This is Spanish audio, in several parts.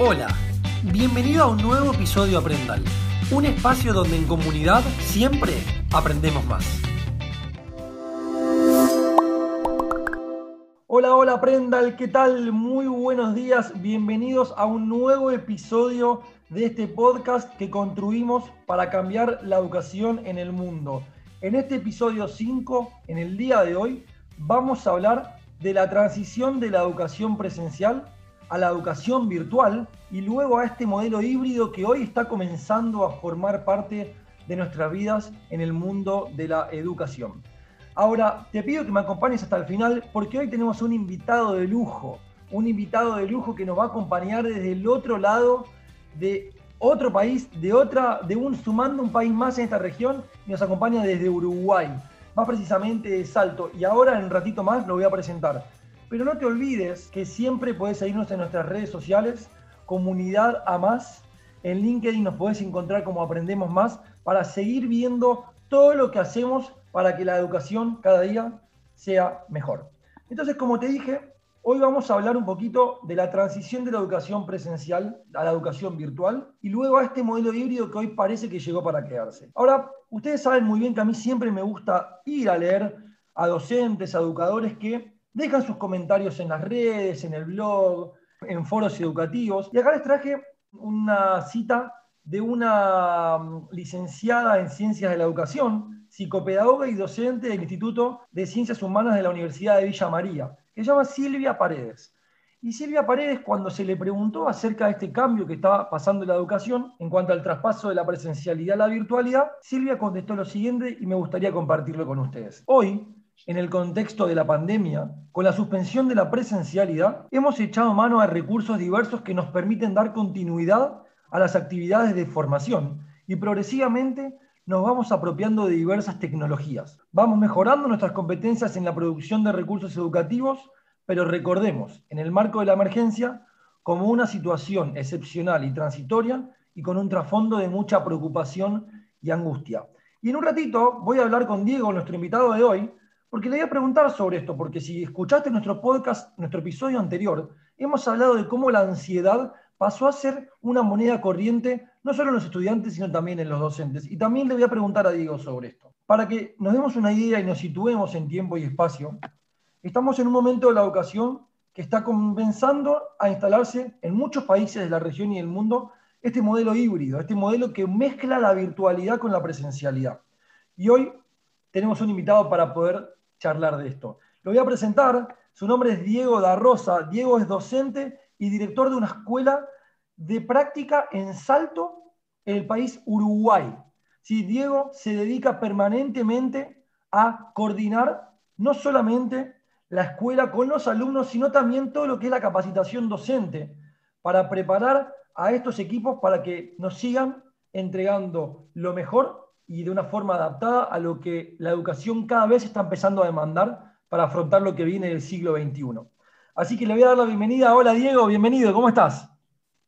Hola, bienvenido a un nuevo episodio Aprendal, un espacio donde en comunidad siempre aprendemos más. Hola, hola Aprendal, ¿qué tal? Muy buenos días, bienvenidos a un nuevo episodio de este podcast que construimos para cambiar la educación en el mundo. En este episodio 5, en el día de hoy, vamos a hablar de la transición de la educación presencial a la educación virtual y luego a este modelo híbrido que hoy está comenzando a formar parte de nuestras vidas en el mundo de la educación. Ahora, te pido que me acompañes hasta el final porque hoy tenemos un invitado de lujo, un invitado de lujo que nos va a acompañar desde el otro lado de otro país, de otra, de un sumando un país más en esta región y nos acompaña desde Uruguay, más precisamente de Salto. Y ahora en un ratito más lo voy a presentar. Pero no te olvides que siempre puedes seguirnos en nuestras redes sociales, comunidad a más. En LinkedIn nos puedes encontrar como Aprendemos Más para seguir viendo todo lo que hacemos para que la educación cada día sea mejor. Entonces, como te dije, hoy vamos a hablar un poquito de la transición de la educación presencial a la educación virtual y luego a este modelo híbrido que hoy parece que llegó para quedarse. Ahora, ustedes saben muy bien que a mí siempre me gusta ir a leer a docentes, a educadores que Dejan sus comentarios en las redes, en el blog, en foros educativos. Y acá les traje una cita de una mm, licenciada en Ciencias de la Educación, psicopedagoga y docente del Instituto de Ciencias Humanas de la Universidad de Villa María, que se llama Silvia Paredes. Y Silvia Paredes, cuando se le preguntó acerca de este cambio que estaba pasando en la educación en cuanto al traspaso de la presencialidad a la virtualidad, Silvia contestó lo siguiente y me gustaría compartirlo con ustedes. Hoy, en el contexto de la pandemia, con la suspensión de la presencialidad, hemos echado mano a recursos diversos que nos permiten dar continuidad a las actividades de formación y progresivamente nos vamos apropiando de diversas tecnologías. Vamos mejorando nuestras competencias en la producción de recursos educativos, pero recordemos, en el marco de la emergencia, como una situación excepcional y transitoria y con un trasfondo de mucha preocupación y angustia. Y en un ratito voy a hablar con Diego, nuestro invitado de hoy, porque le voy a preguntar sobre esto, porque si escuchaste nuestro podcast, nuestro episodio anterior, hemos hablado de cómo la ansiedad pasó a ser una moneda corriente, no solo en los estudiantes, sino también en los docentes. Y también le voy a preguntar a Diego sobre esto. Para que nos demos una idea y nos situemos en tiempo y espacio, estamos en un momento de la educación que está comenzando a instalarse en muchos países de la región y del mundo este modelo híbrido, este modelo que mezcla la virtualidad con la presencialidad. Y hoy tenemos un invitado para poder charlar de esto. Lo voy a presentar, su nombre es Diego da Rosa. Diego es docente y director de una escuela de práctica en Salto, en el país Uruguay. Sí, Diego se dedica permanentemente a coordinar no solamente la escuela con los alumnos, sino también todo lo que es la capacitación docente para preparar a estos equipos para que nos sigan entregando lo mejor y de una forma adaptada a lo que la educación cada vez está empezando a demandar para afrontar lo que viene del siglo XXI. Así que le voy a dar la bienvenida. Hola Diego, bienvenido, ¿cómo estás?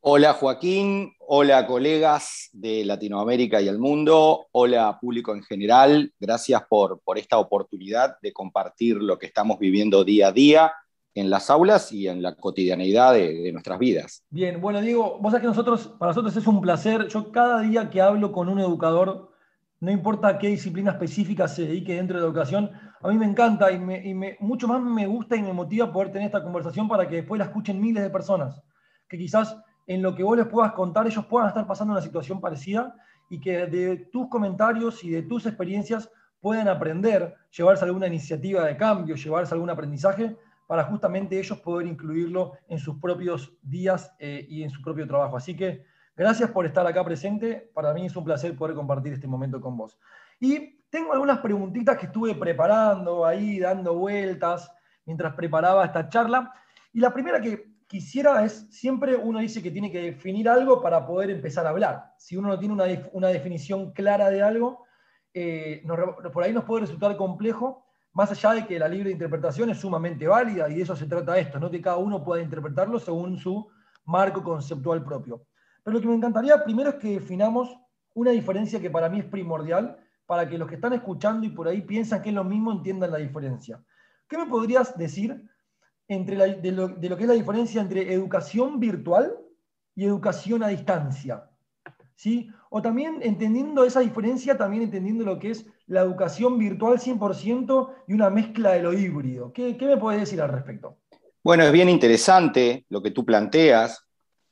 Hola Joaquín, hola colegas de Latinoamérica y el mundo, hola público en general, gracias por, por esta oportunidad de compartir lo que estamos viviendo día a día en las aulas y en la cotidianeidad de, de, nuestras vidas. Bien, bueno Diego, vos sabés que nosotros, para nosotros es un placer, yo cada día que hablo con un educador no importa a qué disciplina específica se dedique dentro de la educación, a mí me encanta y, me, mucho más me gusta y me motiva poder tener esta conversación para que después la escuchen miles de personas, que quizás en lo que vos les puedas contar ellos puedan estar pasando una situación parecida y que de tus comentarios y de tus experiencias puedan aprender, llevarse alguna iniciativa de cambio, llevarse algún aprendizaje para justamente ellos poder incluirlo en sus propios días eh, y en su propio trabajo. Así que Gracias por estar acá presente. Para mí es un placer poder compartir este momento con vos. Y tengo algunas preguntitas que estuve preparando ahí, dando vueltas mientras preparaba esta charla. Y la primera que quisiera es, siempre uno dice que tiene que definir algo para poder empezar a hablar. Si uno no tiene una, definición clara de algo, eh, por ahí nos puede resultar complejo, más allá de que la libre interpretación es sumamente válida y de eso se trata esto, no que cada uno pueda interpretarlo según su marco conceptual propio. Pero lo que me encantaría primero es que definamos una diferencia que para mí es primordial para que los que están escuchando y por ahí piensan que es lo mismo entiendan la diferencia. ¿Qué me podrías decir entre de, lo, que es la diferencia entre educación virtual y educación a distancia. ¿sí? O también entendiendo esa diferencia, también entendiendo lo que es la educación virtual 100% y una mezcla de lo híbrido. ¿Qué, qué me puedes decir al respecto? Bueno, es bien interesante lo que tú planteas.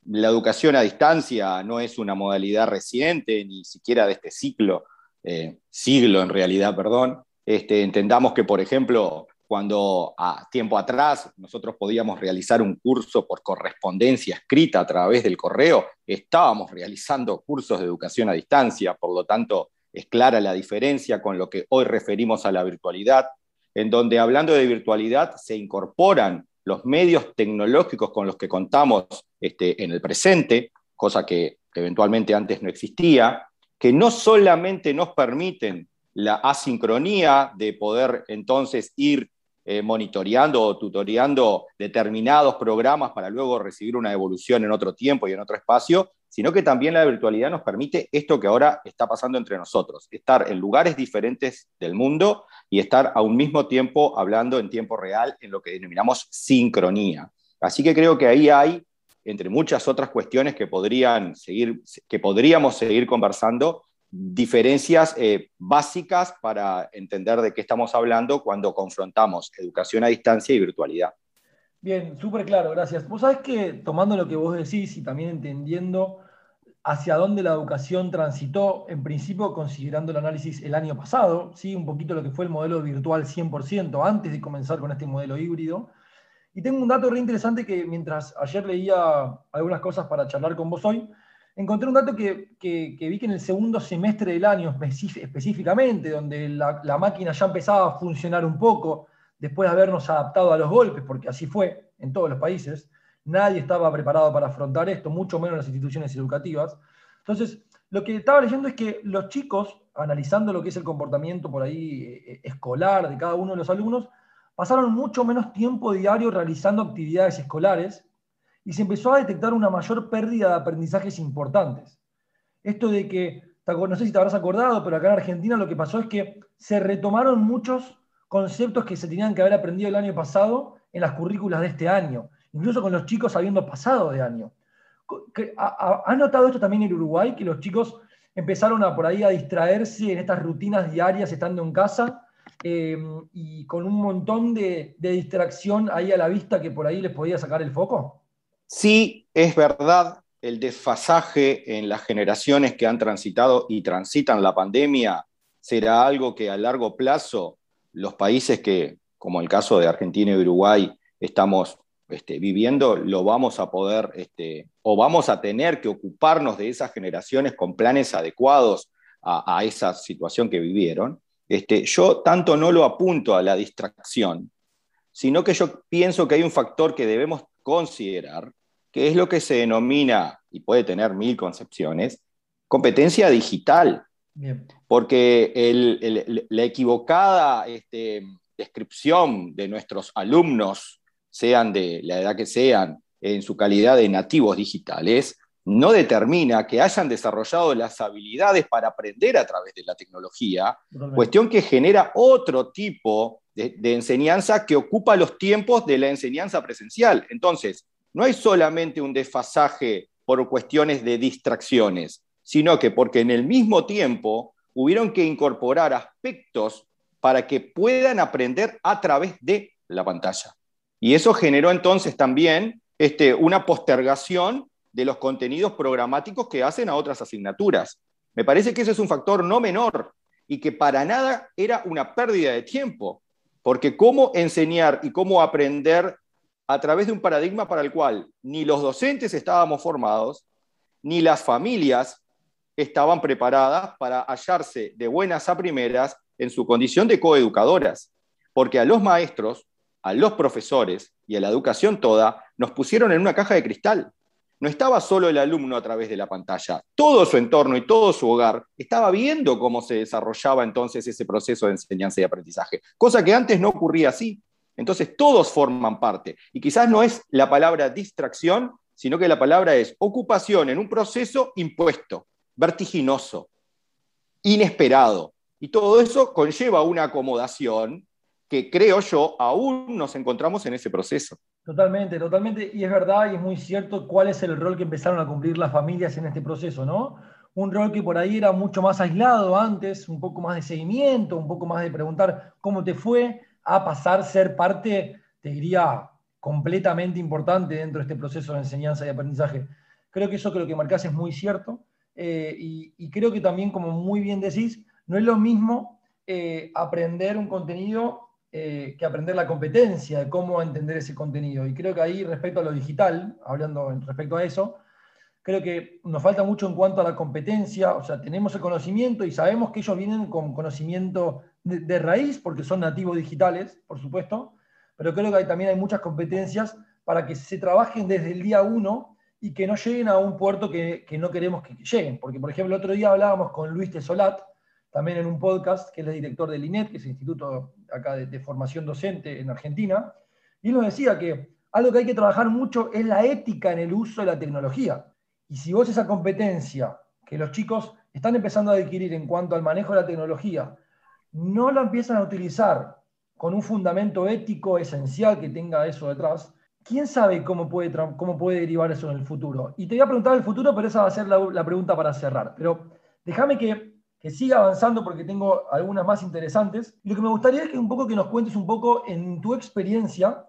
La educación a distancia no es una modalidad reciente, ni siquiera de este ciclo, eh, siglo en realidad, perdón. Este, entendamos que, por ejemplo, cuando a tiempo atrás nosotros podíamos realizar un curso por correspondencia escrita a través del correo, estábamos realizando cursos de educación a distancia, por lo tanto es clara la diferencia con lo que hoy referimos a la virtualidad, en donde hablando de virtualidad se incorporan los medios tecnológicos con los que contamos este, en el presente, cosa que eventualmente antes no existía, que no solamente nos permiten la asincronía de poder entonces ir eh, monitoreando o tutoreando determinados programas para luego recibir una evolución en otro tiempo y en otro espacio, sino que también la virtualidad nos permite esto que ahora está pasando entre nosotros, estar en lugares diferentes del mundo y estar a un mismo tiempo hablando en tiempo real en lo que denominamos sincronía. Así que creo que ahí hay, entre muchas otras cuestiones que, podrían seguir, que podríamos seguir conversando, diferencias eh, básicas para entender de qué estamos hablando cuando confrontamos educación a distancia y virtualidad. Bien, súper claro, gracias. Vos sabés que tomando lo que vos decís y también entendiendo hacia dónde la educación transitó, en principio considerando el análisis el año pasado, ¿sí? un poquito lo que fue el modelo virtual 100%, antes de comenzar con este modelo híbrido. Y tengo un dato re interesante que mientras ayer leía algunas cosas para charlar con vos hoy, encontré un dato que, vi que en el segundo semestre del año específicamente, donde la, máquina ya empezaba a funcionar un poco, después de habernos adaptado a los golpes, porque así fue en todos los países, nadie estaba preparado para afrontar esto, mucho menos las instituciones educativas. Entonces, lo que estaba leyendo es que los chicos, analizando lo que es el comportamiento por ahí eh, escolar de cada uno de los alumnos, pasaron mucho menos tiempo diario realizando actividades escolares y se empezó a detectar una mayor pérdida de aprendizajes importantes. Esto de que, no sé si te habrás acordado, pero acá en Argentina lo que pasó es que se retomaron muchos conceptos que se tenían que haber aprendido el año pasado en las currículas de este año, incluso con los chicos habiendo pasado de año. ¿Has notado esto también en Uruguay, que los chicos empezaron a por ahí a distraerse en estas rutinas diarias estando en casa eh, y con un montón de distracción ahí a la vista que por ahí les podía sacar el foco? Sí, es verdad, el desfasaje en las generaciones que han transitado y transitan la pandemia será algo que a largo plazo los países que, como el caso de Argentina y Uruguay, estamos este, viviendo, lo vamos a poder, este, o vamos a tener que ocuparnos de esas generaciones con planes adecuados a, esa situación que vivieron. Este, yo tanto no lo apunto a la distracción, sino que yo pienso que hay un factor que debemos considerar, que es lo que se denomina, y puede tener mil concepciones, competencia digital. Porque la equivocada este, descripción de nuestros alumnos, sean de la edad que sean, en su calidad de nativos digitales, no determina que hayan desarrollado las habilidades para aprender a través de la tecnología, cuestión que genera otro tipo de, enseñanza que ocupa los tiempos de la enseñanza presencial. Entonces, no hay solamente un desfasaje por cuestiones de distracciones, sino que porque en el mismo tiempo hubieron que incorporar aspectos para que puedan aprender a través de la pantalla. Y eso generó entonces también este, una postergación de los contenidos programáticos que hacen a otras asignaturas. Me parece que ese es un factor no menor y que para nada era una pérdida de tiempo, porque cómo enseñar y cómo aprender a través de un paradigma para el cual ni los docentes estábamos formados, ni las familias estaban preparadas para hallarse de buenas a primeras en su condición de coeducadoras, porque a los maestros, a los profesores y a la educación toda nos pusieron en una caja de cristal no estaba solo el alumno a través de la pantalla, todo su entorno y todo su hogar estaba viendo cómo se desarrollaba entonces ese proceso de enseñanza y aprendizaje, cosa que antes no ocurría así. Entonces todos forman parte. Y quizás no es la palabra distracción, sino que la palabra es ocupación en un proceso impuesto, vertiginoso, inesperado. Y todo eso conlleva una acomodación creo yo aún nos encontramos en ese proceso. Totalmente, totalmente. Y es verdad y es muy cierto cuál es el rol que empezaron a cumplir las familias en este proceso, ¿no? Un rol que por ahí era mucho más aislado antes, un poco más de seguimiento, un poco más de preguntar cómo te fue, a pasar a ser parte, te diría, completamente importante dentro de este proceso de enseñanza y aprendizaje. Creo que eso que lo que marcás es muy cierto eh, y, creo que también, como muy bien decís, no es lo mismo eh, aprender un contenido eh, que aprender la competencia de cómo entender ese contenido. Y creo que ahí, respecto a lo digital, hablando respecto a eso, creo que nos falta mucho en cuanto a la competencia, o sea, tenemos el conocimiento y sabemos que ellos vienen con conocimiento de, raíz, porque son nativos digitales, por supuesto, pero creo que también hay muchas competencias para que se trabajen desde el día uno y que no lleguen a un puerto que, que no queremos que lleguen. Porque, por ejemplo, el otro día hablábamos con Luis Tesolat, también en un podcast, que es el director del INET, que es el Instituto acá de, Formación Docente en Argentina, y él nos decía que algo que hay que trabajar mucho es la ética en el uso de la tecnología. Y si vos esa competencia que los chicos están empezando a adquirir en cuanto al manejo de la tecnología, no la empiezan a utilizar con un fundamento ético esencial que tenga eso detrás, ¿quién sabe cómo puede, cómo puede derivar eso en el futuro? Y te voy a preguntar el futuro, pero esa va a ser la pregunta para cerrar. Pero déjame que que siga avanzando porque tengo algunas más interesantes. Y lo que me gustaría es que un poco que nos cuentes un poco en tu experiencia,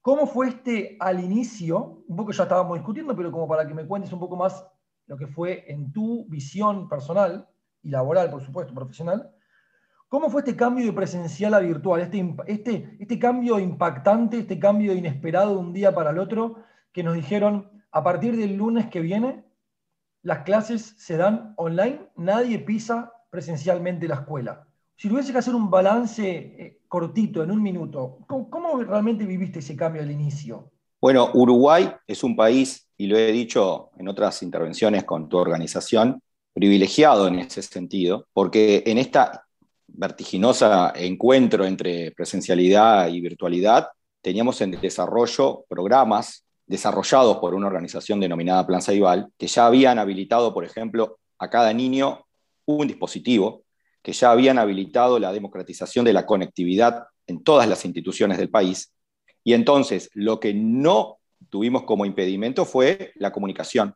cómo fue este al inicio, un poco ya estábamos discutiendo, pero como para que me cuentes un poco más lo que fue en tu visión personal y laboral, por supuesto, profesional, ¿Cómo fue este cambio de presencial a virtual? Este, este, este cambio impactante, este cambio inesperado de un día para el otro, que nos dijeron, a partir del lunes que viene, las clases se dan online, nadie pisa presencialmente la escuela. Si tuviese que hacer un balance eh, cortito, en un minuto, ¿cómo, realmente viviste ese cambio al inicio? Bueno, Uruguay es un país, y lo he dicho en otras intervenciones con tu organización, privilegiado en ese sentido, porque en esta vertiginosa encuentro entre presencialidad y virtualidad, teníamos en desarrollo programas desarrollados por una organización denominada Plan Saibal, que ya habían habilitado, por ejemplo, a cada niño un dispositivo, que ya habían habilitado la democratización de la conectividad en todas las instituciones del país. Y entonces lo que no tuvimos como impedimento fue la comunicación.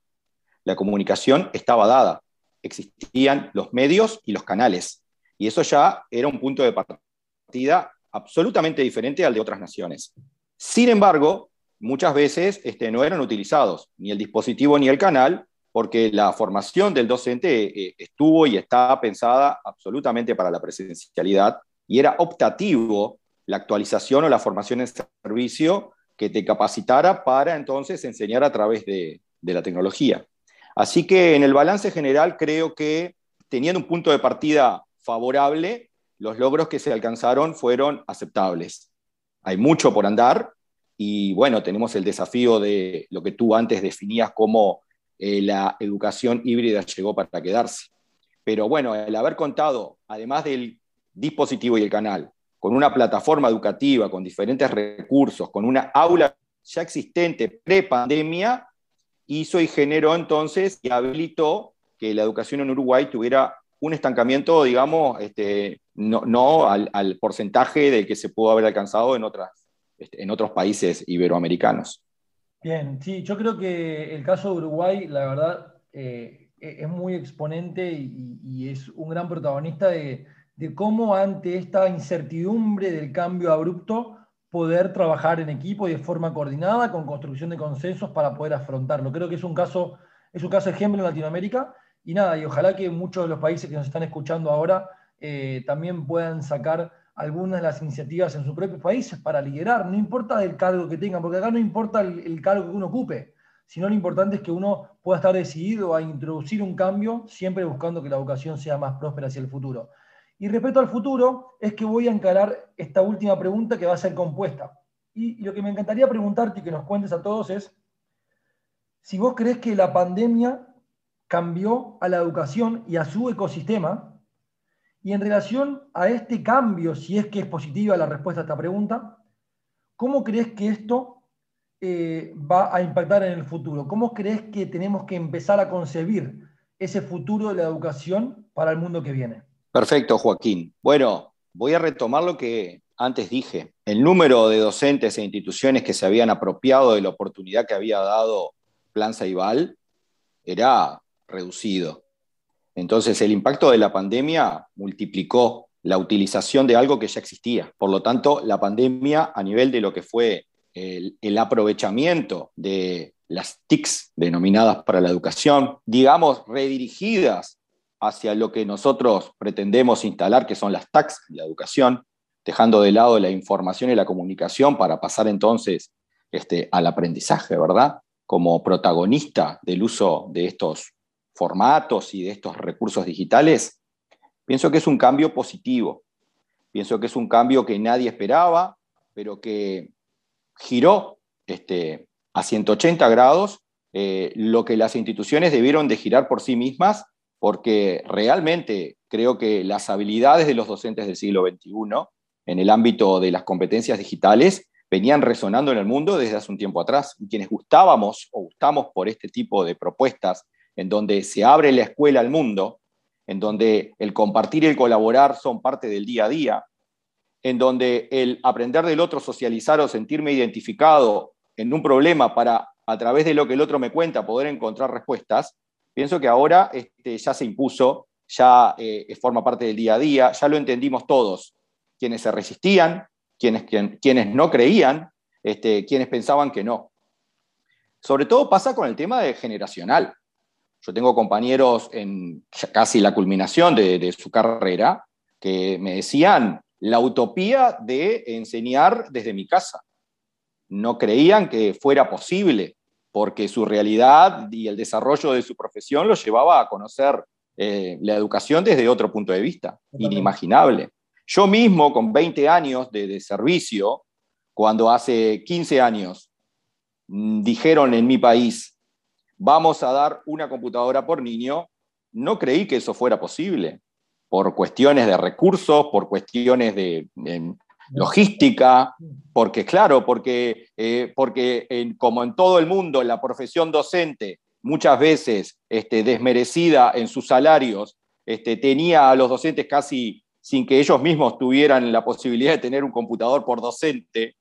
La comunicación estaba dada, existían los medios y los canales. Y eso ya era un punto de partida absolutamente diferente al de otras naciones. Sin embargo, muchas veces este, no eran utilizados, ni el dispositivo ni el canal, porque la formación del docente eh, estuvo y está pensada absolutamente para la presencialidad y era optativo la actualización o la formación en servicio que te capacitara para entonces enseñar a través de, de la tecnología. Así que en el balance general creo que teniendo un punto de partida favorable, los logros que se alcanzaron fueron aceptables. Hay mucho por andar, y bueno, tenemos el desafío de lo que tú antes definías como eh, la educación híbrida llegó para quedarse. Pero bueno, el haber contado, además del dispositivo y el canal, con una plataforma educativa, con diferentes recursos, con una aula ya existente pre-pandemia, hizo y generó entonces y habilitó que la educación en Uruguay tuviera un estancamiento, digamos, este, no, al, al, porcentaje del que se pudo haber alcanzado en otras este, en otros países iberoamericanos. Bien, sí, yo creo que el caso de Uruguay, la verdad, eh, e-, es muy exponente y, es un gran protagonista de, cómo ante esta incertidumbre del cambio abrupto poder trabajar en equipo y de forma coordinada con construcción de consensos para poder afrontarlo. Creo que es un caso, es un caso ejemplo en Latinoamérica y nada, y ojalá que muchos de los países que nos están escuchando ahora eh, también puedan sacar algunas de las iniciativas en sus propios países para liderar, no importa el cargo que tengan, porque acá no importa el, cargo que uno ocupe, sino lo importante es que uno pueda estar decidido a introducir un cambio, siempre buscando que la educación sea más próspera hacia el futuro. Y respecto al futuro, es que voy a encarar esta última pregunta que va a ser compuesta. Y, y lo que me encantaría preguntarte y que nos cuentes a todos es, si vos crees que la pandemia cambió a la educación y a su ecosistema, y en relación a este cambio, si es que es positiva la respuesta a esta pregunta, ¿cómo crees que esto eh, va a impactar en el futuro? ¿Cómo crees que tenemos que empezar a concebir ese futuro de la educación para el mundo que viene? Perfecto, Joaquín. Bueno, voy a retomar lo que antes dije, el número de docentes e instituciones que se habían apropiado de la oportunidad que había dado Plan Saibal era reducido. Entonces, el impacto de la pandemia multiplicó la utilización de algo que ya existía. Por lo tanto, la pandemia, a nivel de lo que fue el, aprovechamiento de las TICs denominadas para la educación, digamos, redirigidas hacia lo que nosotros pretendemos instalar, que son las TACs, la educación, dejando de lado la información y la comunicación para pasar entonces este, al aprendizaje, ¿verdad? Como protagonista del uso de estos formatos y de estos recursos digitales, pienso que es un cambio positivo. Pienso que es un cambio que nadie esperaba, pero que giró este, a 180 grados eh, lo que las instituciones debieron de girar por sí mismas, porque realmente creo que las habilidades de los docentes del siglo XXI en el ámbito de las competencias digitales venían resonando en el mundo desde hace un tiempo atrás. Y quienes gustábamos o gustamos por este tipo de propuestas en donde se abre la escuela al mundo, en donde el compartir y el colaborar son parte del día a día, en donde el aprender del otro, socializar o sentirme identificado en un problema para, a través de lo que el otro me cuenta, poder encontrar respuestas, pienso que ahora este, ya se impuso, ya eh, forma parte del día a día, ya lo entendimos todos, quienes se resistían, quienes, quienes no creían, este, quienes pensaban que no. Sobre todo pasa con el tema de generacional. Yo tengo compañeros en casi la culminación de, su carrera que me decían la utopía de enseñar desde mi casa. No creían que fuera posible, porque su realidad y el desarrollo de su profesión los llevaba a conocer eh, la educación desde otro punto de vista, inimaginable. Yo mismo, con 20 años de, de servicio, cuando hace 15 años mm, dijeron en mi país, vamos a dar una computadora por niño, no creí que eso fuera posible, por cuestiones de recursos, por cuestiones de, logística, porque claro, porque, eh, porque como en todo el mundo, la profesión docente, muchas veces este, desmerecida en sus salarios, este, tenía a los docentes casi sin que ellos mismos tuvieran la posibilidad de tener un computador por docente,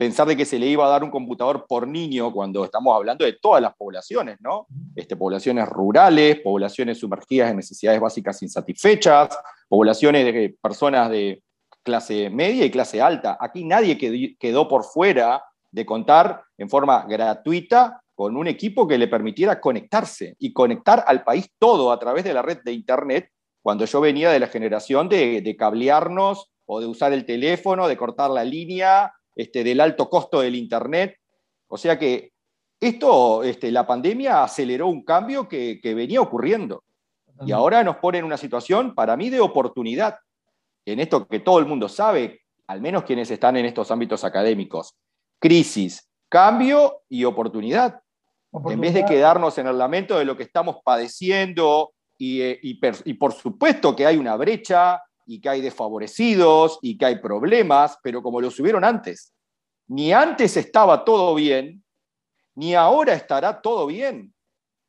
pensar de que se le iba a dar un computador por niño cuando estamos hablando de todas las poblaciones, ¿no? Este, poblaciones rurales, poblaciones sumergidas en necesidades básicas insatisfechas, poblaciones de personas de clase media y clase alta. Aquí nadie quedó por fuera de contar en forma gratuita con un equipo que le permitiera conectarse y conectar al país todo a través de la red de Internet, cuando yo venía de la generación de, de cablearnos o de usar el teléfono, de cortar la línea, este, del alto costo del Internet. O sea que esto, este, la pandemia aceleró un cambio que, venía ocurriendo. Y ahora nos pone en una situación, para mí, de oportunidad. En esto que todo el mundo sabe, al menos quienes están en estos ámbitos académicos. Crisis, cambio y oportunidad. En vez de quedarnos en el lamento de lo que estamos padeciendo y, eh, y por supuesto que hay una brecha y que hay desfavorecidos y que hay problemas, pero como los hubieron antes. Ni antes estaba todo bien, ni ahora estará todo bien.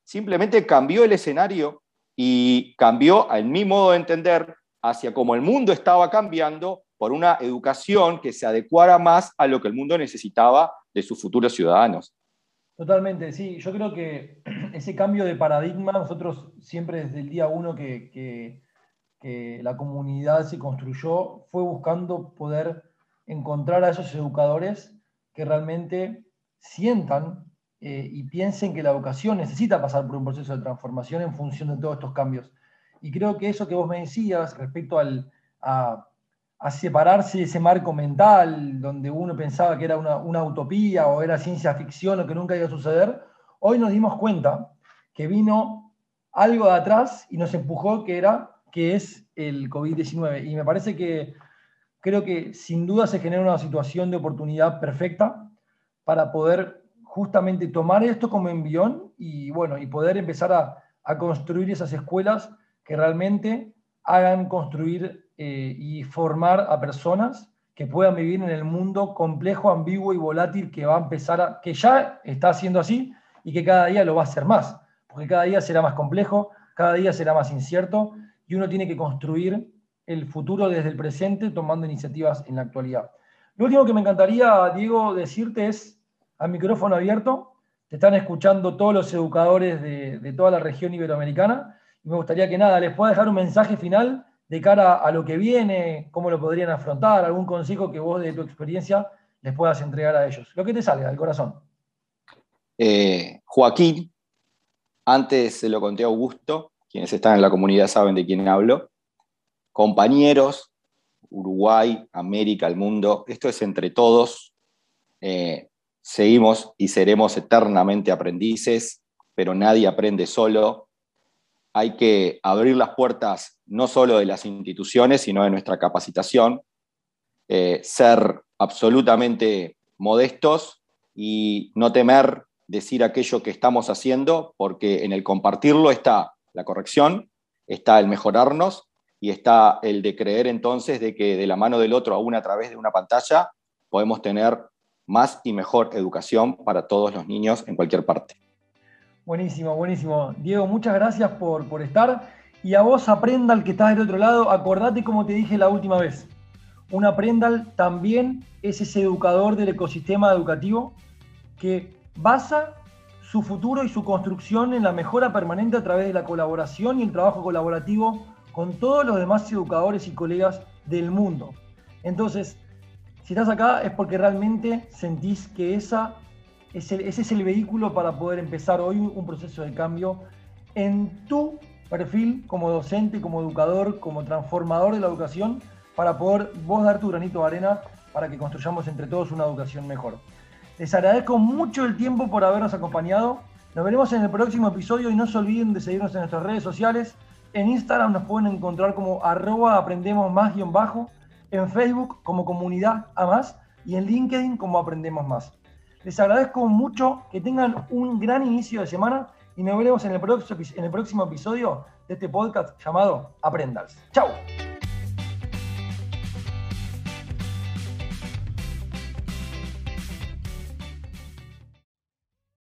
Simplemente cambió el escenario y cambió, en mi modo de entender, hacia como el mundo estaba cambiando por una educación que se adecuara más a lo que el mundo necesitaba de sus futuros ciudadanos. Totalmente, sí. Yo creo que ese cambio de paradigma, nosotros siempre desde el día uno que la comunidad se construyó fue buscando poder encontrar a esos educadores que realmente sientan eh, y piensen que la educación necesita pasar por un proceso de transformación en función de todos estos cambios. Y creo que eso que vos me decías respecto al, a, separarse de ese marco mental donde uno pensaba que era una, una utopía o era ciencia ficción o que nunca iba a suceder, hoy nos dimos cuenta que vino algo de atrás y nos empujó que era que es el COVID-19. Y me parece que creo que sin duda se genera una situación de oportunidad perfecta para poder justamente tomar esto como envión y, bueno, y poder empezar a, construir esas escuelas que realmente hagan construir eh, y formar a personas que puedan vivir en el mundo complejo, ambiguo y volátil que va a empezar a, que ya está siendo así y que cada día lo va a ser más, porque cada día será más complejo, cada día será más incierto y uno tiene que construir el futuro desde el presente, tomando iniciativas en la actualidad. Lo último que me encantaría, Diego, decirte es, a micrófono abierto, te están escuchando todos los educadores de, toda la región iberoamericana, y me gustaría que nada, les pueda dejar un mensaje final de cara a lo que viene, cómo lo podrían afrontar, algún consejo que vos de tu experiencia les puedas entregar a ellos. Lo que te salga del corazón. Eh, Joaquín, antes se lo conté a Augusto, quienes están en la comunidad saben de quién hablo, compañeros, Uruguay, América, el mundo, esto es entre todos. Eh, seguimos y seremos eternamente aprendices, pero nadie aprende solo. Hay que abrir las puertas no solo de las instituciones, sino de nuestra capacitación, eh, ser absolutamente modestos y no temer decir aquello que estamos haciendo, porque en el compartirlo está la corrección, está el mejorarnos y está el de creer entonces de que de la mano del otro, aún a través de una pantalla, podemos tener más y mejor educación para todos los niños en cualquier parte. Buenísimo, buenísimo. Diego, muchas gracias por, por estar. Y a vos, Aprendal, que estás del otro lado, acordate como te dije la última vez. Un Aprendal también es ese educador del ecosistema educativo que basa su futuro y su construcción en la mejora permanente a través de la colaboración y el trabajo colaborativo con todos los demás educadores y colegas del mundo. Entonces, si estás acá es porque realmente sentís que esa ese es el vehículo para poder empezar hoy un proceso de cambio en tu perfil como docente, como educador, como transformador de la educación, para poder vos dar tu granito de arena para que construyamos entre todos una educación mejor. Les agradezco mucho el tiempo por habernos acompañado. Nos veremos en el próximo episodio y no se olviden de seguirnos en nuestras redes sociales en Instagram nos pueden encontrar como arroba aprendemos más guion bajo, en Facebook como comunidad a más y en LinkedIn como aprendemos más. Les agradezco mucho que tengan un gran inicio de semana y nos veremos en el próximo, episodio de este podcast llamado Aprendals. ¡Chao!